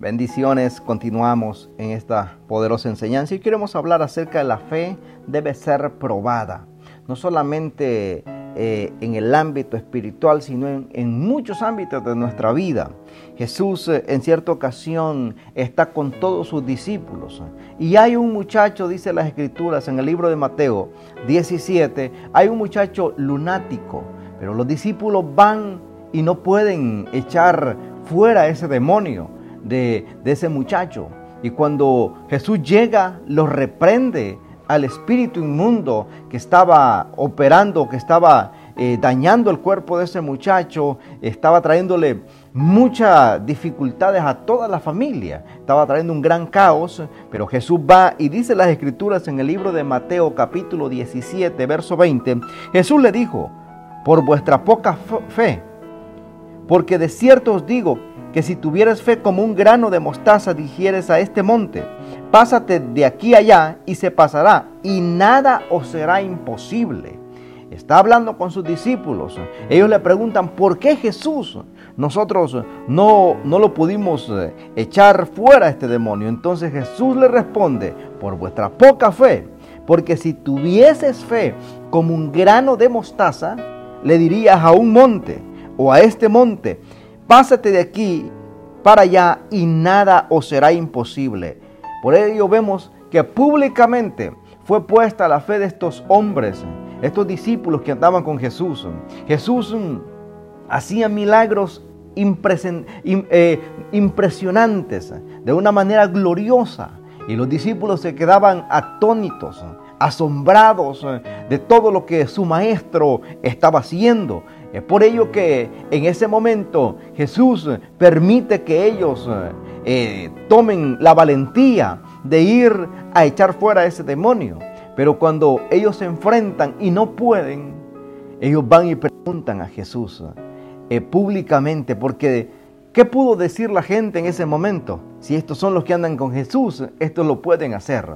Bendiciones, continuamos en esta poderosa enseñanza y queremos hablar acerca de la fe debe ser probada, no solamente eh, en el ámbito espiritual, sino en, muchos ámbitos de nuestra vida. Jesús eh, en cierta ocasión está con todos sus discípulos y hay un muchacho, dice las escrituras en el libro de Mateo 17, hay un muchacho lunático, pero los discípulos van y no pueden echar fuera ese demonio de, ese muchacho. Y cuando Jesús llega, lo reprende al espíritu inmundo que estaba operando, que estaba eh, dañando el cuerpo de ese muchacho, estaba trayéndole muchas dificultades a toda la familia, estaba trayendo un gran caos, pero Jesús va y dice las escrituras en el libro de Mateo capítulo 17, verso 20, Jesús le dijo, por vuestra poca fe, porque de cierto os digo que si tuvieras fe como un grano de mostaza digieres a este monte, pásate de aquí allá y se pasará, y nada os será imposible. Está hablando con sus discípulos. Ellos le preguntan, ¿por qué Jesús? Nosotros no, no lo pudimos eh, echar fuera este demonio. Entonces Jesús le responde, por vuestra poca fe, porque si tuvieses fe como un grano de mostaza, le dirías a un monte o a este monte, pásate de aquí para allá y nada os será imposible. Por ello vemos que públicamente fue puesta la fe de estos hombres, estos discípulos que andaban con Jesús. Jesús mm, hacía milagros eh, impresionantes, de una manera gloriosa, y los discípulos se quedaban atónitos, asombrados de todo lo que su maestro estaba haciendo. Es por ello que en ese momento Jesús permite que ellos eh, tomen la valentía de ir a echar fuera a ese demonio. Pero cuando ellos se enfrentan y no pueden, ellos van y preguntan a Jesús eh, públicamente, porque ¿qué pudo decir la gente en ese momento? Si estos son los que andan con Jesús, estos lo pueden hacer.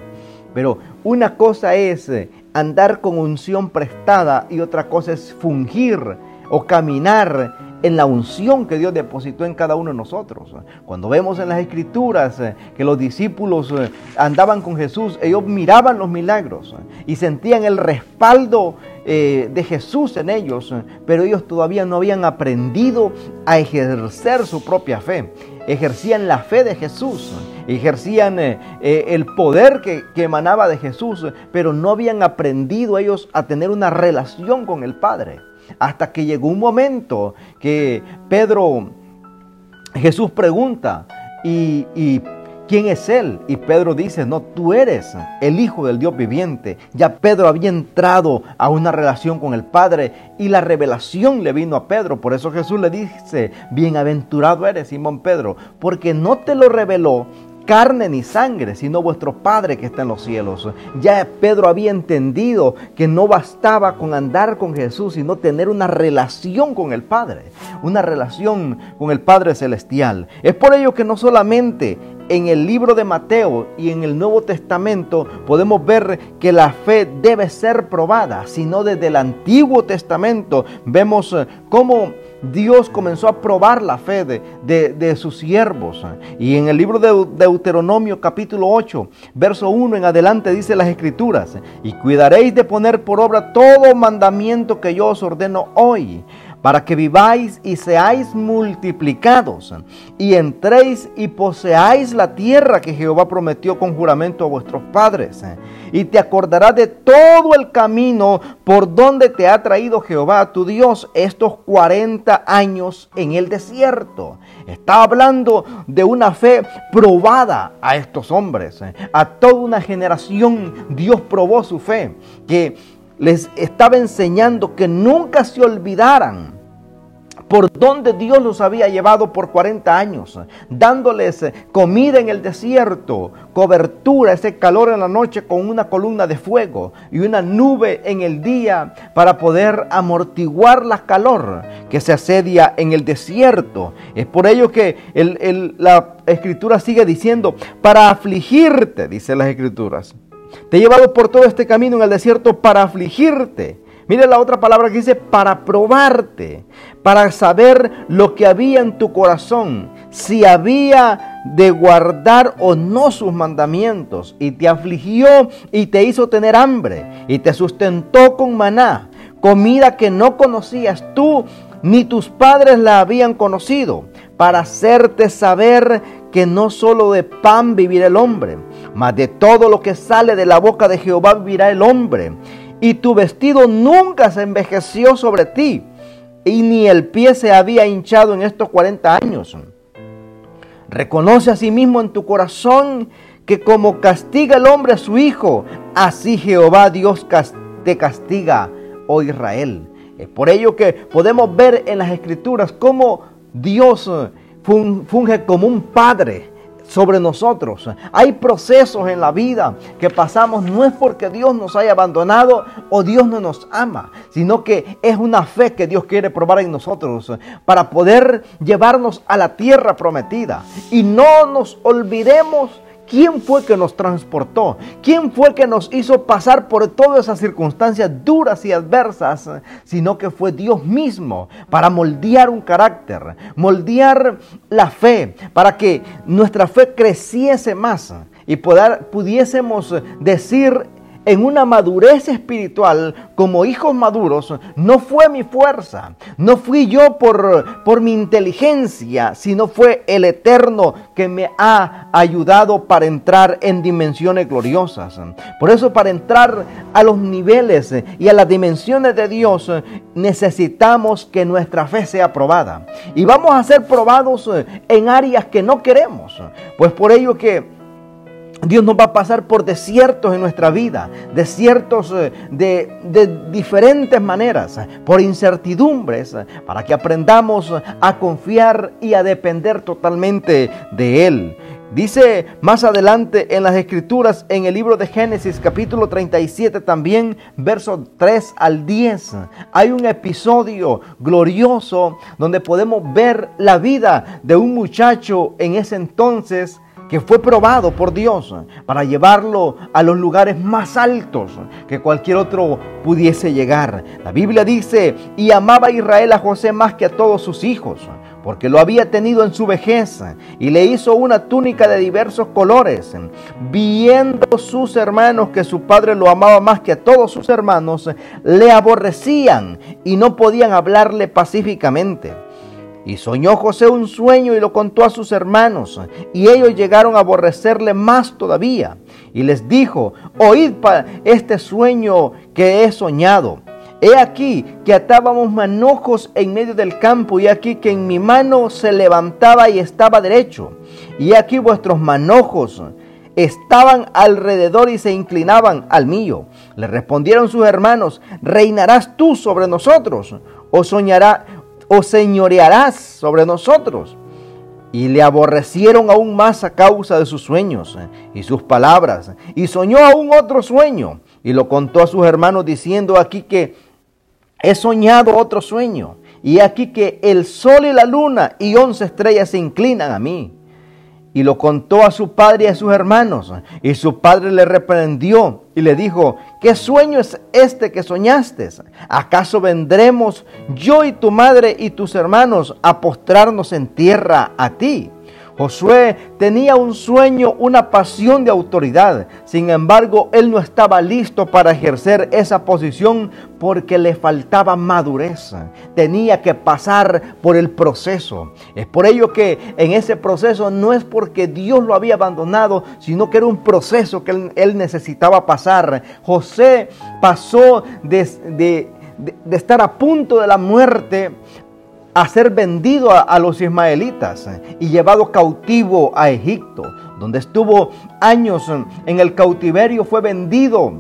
Pero una cosa es eh, andar con unción prestada y otra cosa es fungir o caminar en la unción que Dios depositó en cada uno de nosotros. Cuando vemos en las escrituras eh, que los discípulos eh, andaban con Jesús, ellos miraban los milagros eh, y sentían el respaldo de Jesús en ellos, pero ellos todavía no habían aprendido a ejercer su propia fe. Ejercían la fe de Jesús, ejercían el poder que, que emanaba de Jesús, pero no habían aprendido ellos a tener una relación con el Padre. Hasta que llegó un momento que Pedro, Jesús pregunta, ¿y, quién es él? Y Pedro dice, no, tú eres el Hijo del Dios viviente. Ya Pedro había entrado a una relación con el Padre y la revelación le vino a Pedro. Por eso Jesús le dice, bienaventurado eres, Simón Pedro, porque no te lo reveló carne ni sangre, sino vuestro Padre que está en los cielos. Ya Pedro había entendido que no bastaba con andar con Jesús, sino tener una relación con el Padre, una relación con el Padre Celestial. Es por ello que no solamente en el libro de Mateo y en el Nuevo Testamento podemos ver que la fe debe ser probada, sino desde el Antiguo Testamento vemos eh, cómo Dios comenzó a probar la fe de, sus siervos. Y en el libro de Deuteronomio capítulo 8, verso 1 en adelante dice las escrituras, y cuidaréis de poner por obra todo mandamiento que yo os ordeno hoy para que viváis y seáis multiplicados, y entréis y poseáis la tierra que Jehová prometió con juramento a vuestros padres. Y te acordarás de todo el camino por donde te ha traído Jehová tu Dios estos 40 años en el desierto. Está hablando de una fe probada a estos hombres. A toda una generación Dios probó su fe, que les estaba enseñando que nunca se olvidaran por donde Dios los había llevado por 40 años, dándoles comida en el desierto, cobertura, ese calor en la noche con una columna de fuego y una nube en el día para poder amortiguar la calor que se asedia en el desierto. Es por ello que la escritura sigue diciendo, para afligirte, dice las escrituras. Te he llevado por todo este camino en el desierto para afligirte. Mire la otra palabra que dice para probarte, para saber lo que había en tu corazón, si había de guardar o no sus mandamientos, y te afligió y te hizo tener hambre, y te sustentó con maná, comida que no conocías tú, ni tus padres la habían conocido, para hacerte saber que no solo de pan vivirá el hombre, mas de todo lo que sale de la boca de Jehová vivirá el hombre. Y tu vestido nunca se envejeció sobre ti, y ni el pie se había hinchado en estos 40 años. Reconoce a sí mismo en tu corazón que como castiga el hombre a su hijo, así Jehová Dios te castiga, oh Israel. Es por ello que podemos ver en las escrituras cómo Dios funge como un padre sobre nosotros. Hay procesos en la vida que pasamos no es porque Dios nos haya abandonado o Dios no nos ama, sino que es una fe que Dios quiere probar en nosotros para poder llevarnos a la tierra prometida. Y no nos olvidemos ¿Quién fue que nos transportó? ¿Quién fue que nos hizo pasar por todas esas circunstancias duras y adversas? Sino que fue Dios mismo para moldear un carácter, moldear la fe, para que nuestra fe creciese más y pudiésemos decir en una madurez espiritual como hijos maduros, no fue mi fuerza, no fui yo por, por mi inteligencia, sino fue el Eterno que me ha ayudado para entrar en dimensiones gloriosas. Por eso para entrar a los niveles y a las dimensiones de Dios necesitamos que nuestra fe sea probada. Y vamos a ser probados en áreas que no queremos. Pues por ello que Dios nos va a pasar por desiertos en nuestra vida, desiertos eh, de, de, diferentes maneras, por incertidumbres, para que aprendamos a confiar y a depender totalmente de Él. Dice más adelante en las escrituras, en el libro de Génesis capítulo 37 también, versos 3 al 10, hay un episodio glorioso donde podemos ver la vida de un muchacho en ese entonces que fue probado por Dios para llevarlo a los lugares más altos que cualquier otro pudiese llegar. La Biblia dice, y amaba Israel a José más que a todos sus hijos, porque lo había tenido en su vejez, y le hizo una túnica de diversos colores. Viendo sus hermanos que su padre lo amaba más que a todos sus hermanos, le aborrecían y no podían hablarle pacíficamente. Y soñó José un sueño y lo contó a sus hermanos, y ellos llegaron a aborrecerle más todavía. Y les dijo, oíd este sueño que he soñado. He aquí que atábamos manojos en medio del campo, y aquí que en mi mano se levantaba y estaba derecho. Y aquí vuestros manojos estaban alrededor y se inclinaban al mío. Le respondieron sus hermanos, ¿reinarás tú sobre nosotros? ¿O soñará, o señorearás sobre nosotros. Y le aborrecieron aún más a causa de sus sueños eh, y sus palabras. Y soñó aún otro sueño y lo contó a sus hermanos diciendo aquí que he soñado otro sueño. Y aquí que el sol y la luna y once estrellas se inclinan a mí y lo contó a su padre y a sus hermanos. Y su padre le reprendió y le dijo, ¿qué sueño es este que soñaste? ¿Acaso vendremos yo y tu madre y tus hermanos a postrarnos en tierra a ti? Josué tenía un sueño, una pasión de autoridad. Sin embargo, él no estaba listo para ejercer esa posición porque le faltaba madurez. Tenía que pasar por el proceso. Es por ello que en ese proceso no es porque Dios lo había abandonado, sino que era un proceso que él, necesitaba pasar. José pasó de, de estar a punto de la muerte a ser vendido a, los ismaelitas y llevado cautivo a Egipto, donde estuvo años en el cautiverio, fue vendido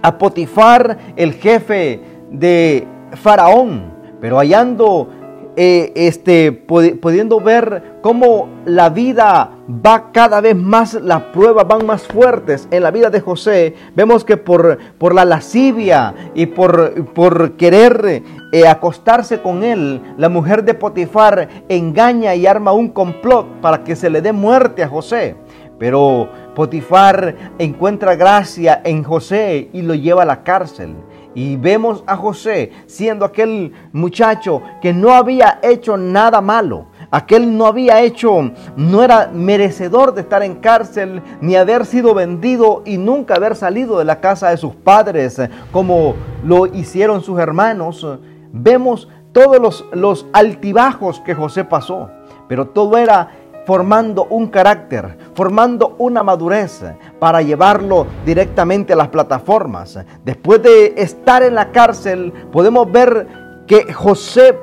a Potifar, el jefe de Faraón, pero hallando eh, este, pudiendo ver cómo la vida va cada vez más, las pruebas van más fuertes en la vida de José, vemos que por, por la lascivia y por, por querer eh, acostarse con él, la mujer de Potifar engaña y arma un complot para que se le dé muerte a José. Pero Potifar encuentra gracia en José y lo lleva a la cárcel. Y vemos a José siendo aquel muchacho que no había hecho nada malo. Aquel no había hecho, no era merecedor de estar en cárcel, ni haber sido vendido y nunca haber salido de la casa de sus padres, como lo hicieron sus hermanos. Vemos todos los, los altibajos que José pasó, pero todo era formando un carácter, formando una madurez para llevarlo directamente a las plataformas. Después de estar en la cárcel, podemos ver que José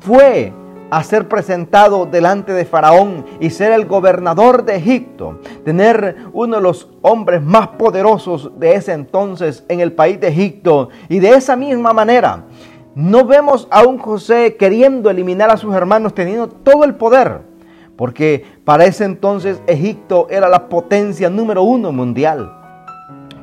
fue a ser presentado delante de Faraón y ser el gobernador de Egipto, tener uno de los hombres más poderosos de ese entonces en el país de Egipto. Y de esa misma manera, no vemos a un José queriendo eliminar a sus hermanos, teniendo todo el poder porque para ese entonces Egipto era la potencia número uno mundial.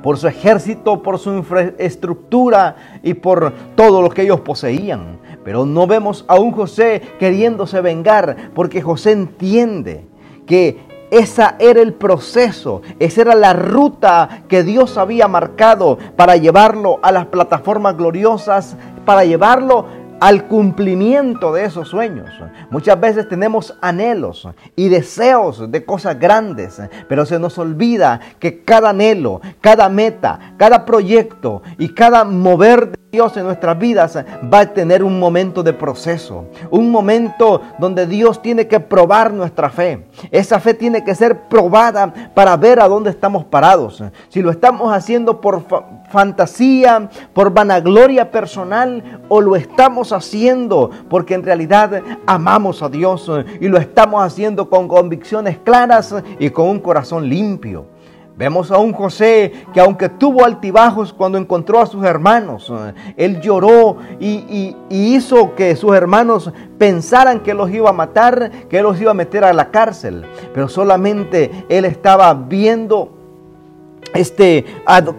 Por su ejército, por su infraestructura y por todo lo que ellos poseían. Pero no vemos a un José queriéndose vengar, porque José entiende que ese era el proceso, esa era la ruta que Dios había marcado para llevarlo a las plataformas gloriosas, para llevarlo al cumplimiento de esos sueños. Muchas veces tenemos anhelos y deseos de cosas grandes, pero se nos olvida que cada anhelo, cada meta, cada proyecto y cada mover Dios en nuestras vidas va a tener un momento de proceso, un momento donde Dios tiene que probar nuestra fe. Esa fe tiene que ser probada para ver a dónde estamos parados. Si lo estamos haciendo por fantasía, por vanagloria personal o lo estamos haciendo porque en realidad amamos a Dios y lo estamos haciendo con convicciones claras y con un corazón limpio. Vemos a un José que aunque tuvo altibajos cuando encontró a sus hermanos, él lloró y, hizo que sus hermanos pensaran que los iba a matar, que los iba a meter a la cárcel. Pero solamente él estaba viendo este,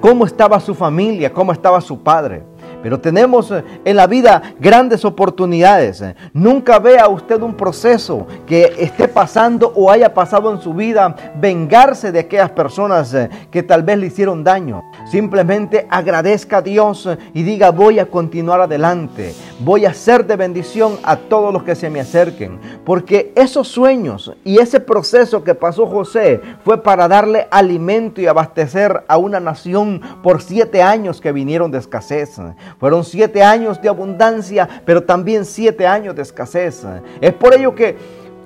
cómo estaba su familia, cómo estaba su padre. Pero tenemos eh, en la vida grandes oportunidades. Nunca vea usted un proceso que esté pasando o haya pasado en su vida vengarse de aquellas personas eh, que tal vez le hicieron daño. Simplemente agradezca a Dios eh, y diga voy a continuar adelante. Voy a ser de bendición a todos los que se me acerquen. Porque esos sueños y ese proceso que pasó José fue para darle alimento y abastecer a una nación por siete años que vinieron de escasez. Fueron siete años de abundancia, pero también siete años de escasez. Es por ello que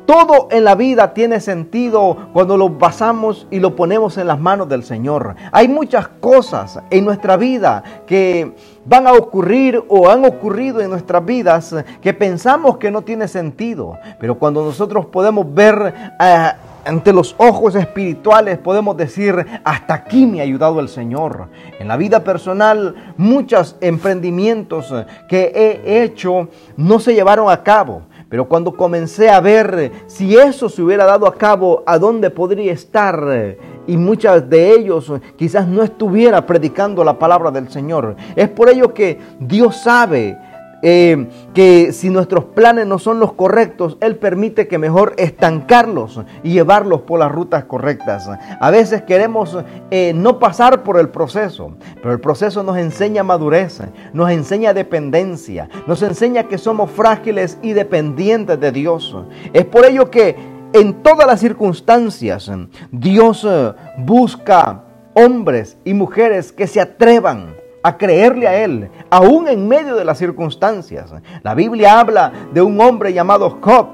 todo en la vida tiene sentido cuando lo basamos y lo ponemos en las manos del Señor. Hay muchas cosas en nuestra vida que van a ocurrir o han ocurrido en nuestras vidas que pensamos que no tiene sentido. Pero cuando nosotros podemos ver eh, ante los ojos espirituales podemos decir, hasta aquí me ha ayudado el Señor. En la vida personal, muchos emprendimientos que he hecho no se llevaron a cabo. Pero cuando comencé a ver si eso se hubiera dado a cabo, a dónde podría estar, y muchas de ellos quizás no estuviera predicando la palabra del Señor. Es por ello que Dios sabe eh, que si nuestros planes no son los correctos, Él permite que mejor estancarlos y llevarlos por las rutas correctas. A veces queremos eh, no pasar por el proceso, pero el proceso nos enseña madurez, nos enseña dependencia, nos enseña que somos frágiles y dependientes de Dios. Es por ello que en todas las circunstancias Dios eh, busca hombres y mujeres que se atrevan a creerle a Él, aún en medio de las circunstancias. La Biblia habla de un hombre llamado Job,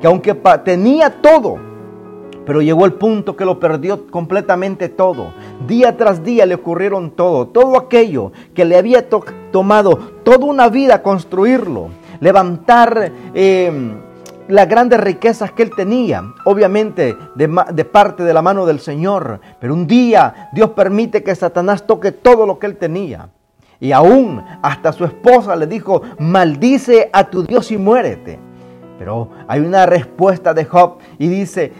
que aunque tenía todo, pero llegó el punto que lo perdió completamente todo. Día tras día le ocurrieron todo, todo aquello que le había tomado toda una vida construirlo, levantar... Eh, las grandes riquezas que él tenía, obviamente de, parte de la mano del Señor. Pero un día Dios permite que Satanás toque todo lo que él tenía. Y aún hasta su esposa le dijo, maldice a tu Dios y muérete. Pero hay una respuesta de Job y dice,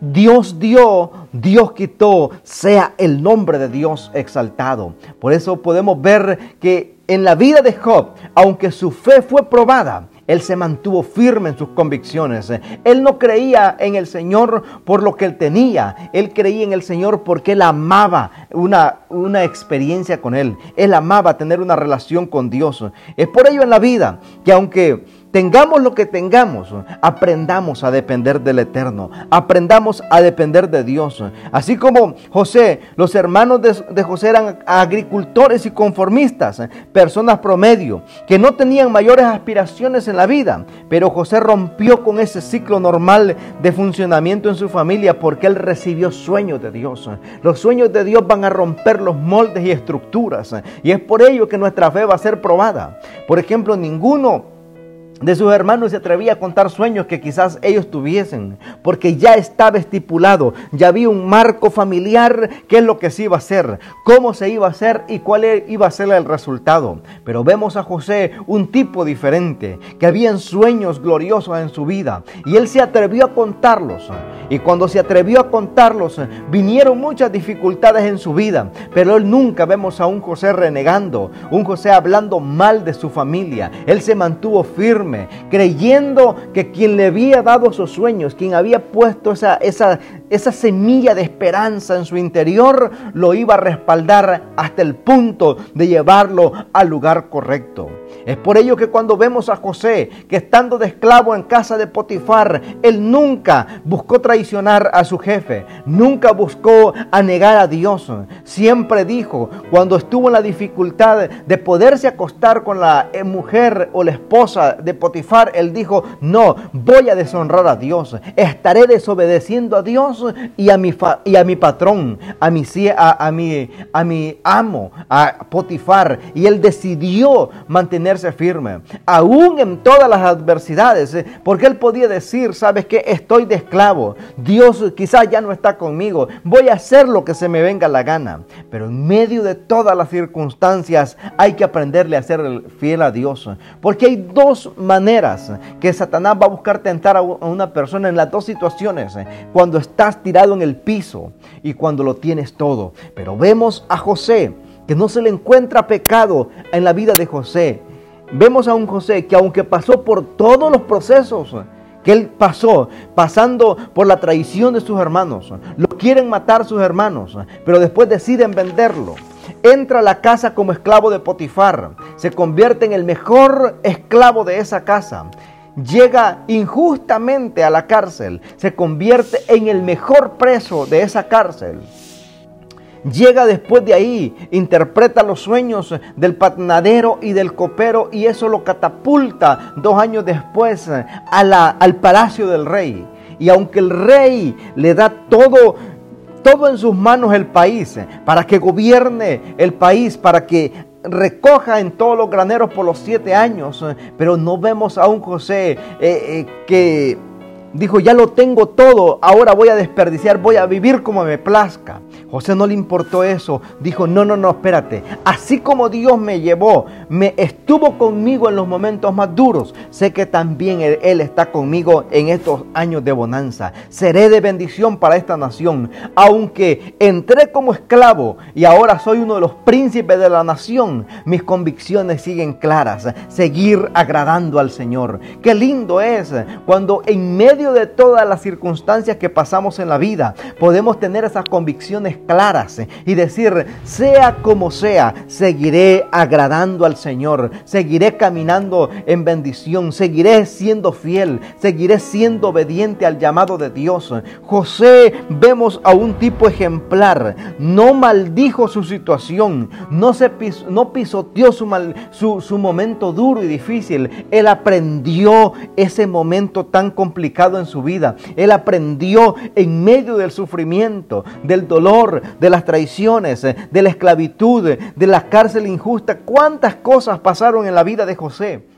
Dios dio, Dios quitó, sea el nombre de Dios exaltado. Por eso podemos ver que en la vida de Job, aunque su fe fue probada, él se mantuvo firme en sus convicciones. Él no creía en el Señor por lo que él tenía. Él creía en el Señor porque él amaba una, una experiencia con Él. Él amaba tener una relación con Dios. Es por ello en la vida que aunque tengamos lo que tengamos, aprendamos a depender del Eterno, aprendamos a depender de Dios. Así como José, los hermanos de, José eran agricultores y conformistas, personas promedio, que no tenían mayores aspiraciones en la vida, pero José rompió con ese ciclo normal de funcionamiento en su familia porque él recibió sueños de Dios. Los sueños de Dios van a romper los moldes y estructuras y es por ello que nuestra fe va a ser probada. Por ejemplo, ninguno de sus hermanos se atrevía a contar sueños que quizás ellos tuviesen, porque ya estaba estipulado, ya había un marco familiar, qué es lo que se iba a hacer, cómo se iba a hacer y cuál e-, iba a ser el resultado. Pero vemos a José un tipo diferente, que habían sueños gloriosos en su vida, y él se atrevió a contarlos. Y cuando se atrevió a contarlos, vinieron muchas dificultades en su vida, pero él nunca vemos a un José renegando, un José hablando mal de su familia. Él se mantuvo firme creyendo que quien le había dado sus sueños, quien había puesto esa, esa, esa semilla de esperanza en su interior, lo iba a respaldar hasta el punto de llevarlo al lugar correcto. Es por ello que cuando vemos a José, que estando de esclavo en casa de Potifar, él nunca buscó traicionar a su jefe, nunca buscó anegar a Dios. Siempre dijo, cuando estuvo en la dificultad de poderse acostar con la eh, mujer o la esposa de Potifar, él dijo, no, voy a deshonrar a Dios, estaré desobedeciendo a Dios y a mi, y a mi patrón, a mi, a, mi, a mi amo, a Potifar. Y él decidió mantener firme, aún en todas las adversidades, eh, porque él podía decir, sabes que estoy de esclavo, Dios quizás ya no está conmigo, voy a hacer lo que se me venga la gana, pero en medio de todas las circunstancias hay que aprenderle a ser fiel a Dios, porque hay dos maneras que Satanás va a buscar tentar a una persona en las dos situaciones, eh, cuando estás tirado en el piso y cuando lo tienes todo, pero vemos a José, que no se le encuentra pecado en la vida de José vemos a un José que aunque pasó por todos los procesos que él pasó, pasando por la traición de sus hermanos, lo quieren matar sus hermanos, pero después deciden venderlo. Entra a la casa como esclavo de Potifar, se convierte en el mejor esclavo de esa casa. Llega injustamente a la cárcel, se convierte en el mejor preso de esa cárcel. Llega después de ahí, interpreta los sueños del patnadero y del copero y eso lo catapulta dos años después la, al palacio del rey. Y aunque el rey le da todo, todo en sus manos el país, para que gobierne el país, para que recoja en todos los graneros por los siete años, pero no vemos a un José eh, eh, que dijo, ya lo tengo todo, ahora voy a desperdiciar, voy a vivir como me plazca. José no le importó eso. Dijo, no, no, no, espérate. Así como Dios me llevó, me estuvo conmigo en los momentos más duros, sé que también él, está conmigo en estos años de bonanza. Seré de bendición para esta nación. Aunque entré como esclavo y ahora soy uno de los príncipes de la nación, mis convicciones siguen claras. Seguir agradando al Señor. Qué lindo es cuando en medio de todas las circunstancias que pasamos en la vida podemos tener esas convicciones claras y decir, sea como sea, seguiré agradando al Señor, seguiré caminando en bendición, seguiré siendo fiel, seguiré siendo obediente al llamado de Dios. José vemos a un tipo ejemplar, no maldijo su situación, no, pisoteó su momento duro y difícil, él aprendió ese momento tan complicado en su vida, él aprendió en medio del sufrimiento, del dolor, de las traiciones, eh, de la esclavitud, de la cárcel injusta. ¿Cuántas cosas pasaron en la vida de José?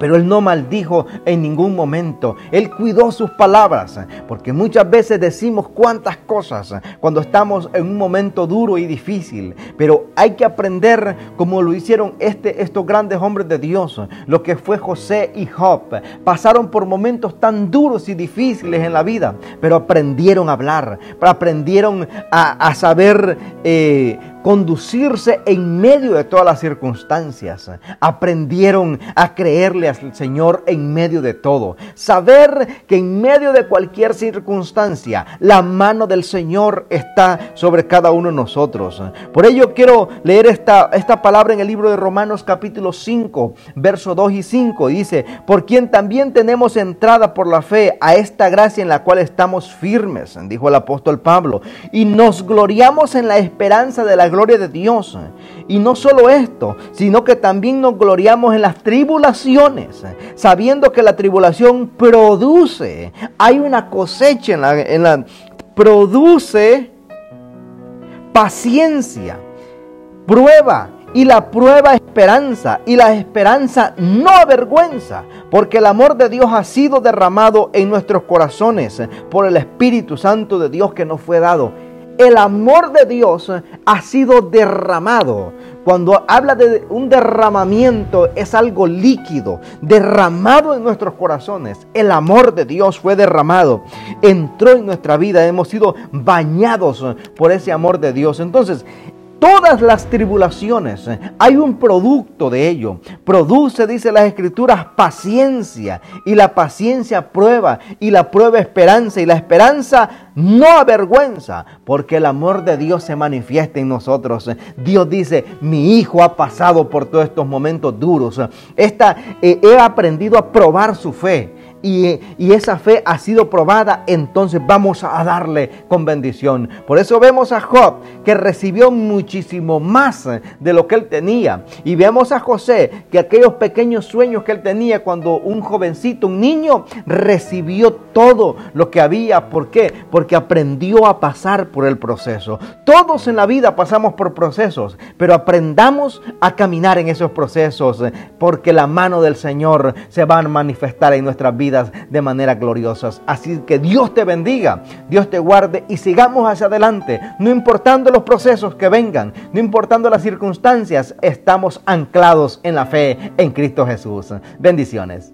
Pero él no maldijo en ningún momento. Él cuidó sus palabras. Porque muchas veces decimos cuántas cosas cuando estamos en un momento duro y difícil. Pero hay que aprender como lo hicieron este, estos grandes hombres de Dios. Lo que fue José y Job. Pasaron por momentos tan duros y difíciles en la vida. Pero aprendieron a hablar. Aprendieron a, saber... Eh, conducirse en medio de todas las circunstancias. Aprendieron a creerle al Señor en medio de todo. Saber que en medio de cualquier circunstancia la mano del Señor está sobre cada uno de nosotros. Por ello quiero leer esta, esta palabra en el libro de Romanos capítulo 5, verso 2 y 5. Dice, por quien también tenemos entrada por la fe a esta gracia en la cual estamos firmes, dijo el apóstol Pablo, y nos gloriamos en la esperanza de la gloria de Dios. Y no solo esto, sino que también nos gloriamos en las tribulaciones, sabiendo que la tribulación produce, hay una cosecha en la, en la produce paciencia, prueba, y la prueba esperanza, y la esperanza no avergüenza, porque el amor de Dios ha sido derramado en nuestros corazones por el Espíritu Santo de Dios que nos fue dado el amor de Dios ha sido derramado. Cuando habla de un derramamiento es algo líquido, derramado en nuestros corazones. El amor de Dios fue derramado, entró en nuestra vida, hemos sido bañados por ese amor de Dios. Entonces, todas las tribulaciones, hay un producto de ello. Produce, dice las escrituras, paciencia. Y la paciencia prueba. Y la prueba esperanza. Y la esperanza no avergüenza. Porque el amor de Dios se manifiesta en nosotros. Dios dice, mi hijo ha pasado por todos estos momentos duros. Esta, eh, he aprendido a probar su fe y, esa fe ha sido probada, entonces vamos a darle con bendición. Por eso vemos a Job que recibió muchísimo más de lo que él tenía. Y vemos a José que aquellos pequeños sueños que él tenía cuando un jovencito, un niño, recibió todo lo que había. ¿Por qué? Porque aprendió a pasar por el proceso. Todos en la vida pasamos por procesos, pero aprendamos a caminar en esos procesos porque la mano del Señor se va a manifestar en nuestras de manera gloriosa. Así que Dios te bendiga, Dios te guarde y sigamos hacia adelante, no importando los procesos que vengan, no importando las circunstancias, estamos anclados en la fe en Cristo Jesús. Bendiciones.